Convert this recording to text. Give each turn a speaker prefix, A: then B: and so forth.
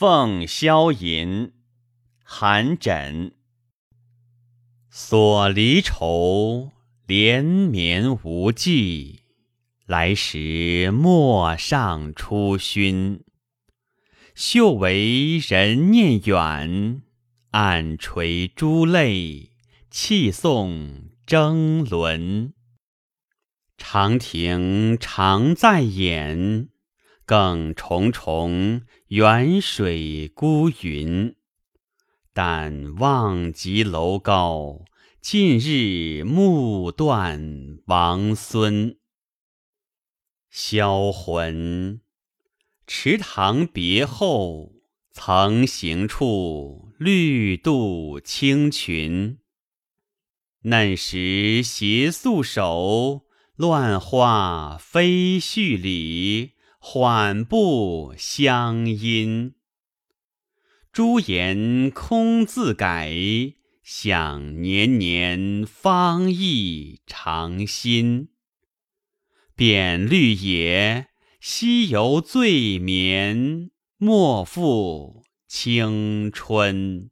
A: 凤箫吟，寒枕。所离愁，连绵无际。来时陌上初熏。嗅为人念远，暗垂珠泪，泣送征伦。长亭常在眼，更重重远水孤云。但望极楼高，尽日暮断王孙。销魂，池塘别后，曾行处绿度青裙。嫩时携素手，乱花飞絮里，缓步相因。朱颜空自改，想年年芳意长新。遍绿野，西游醉眠，莫负青春。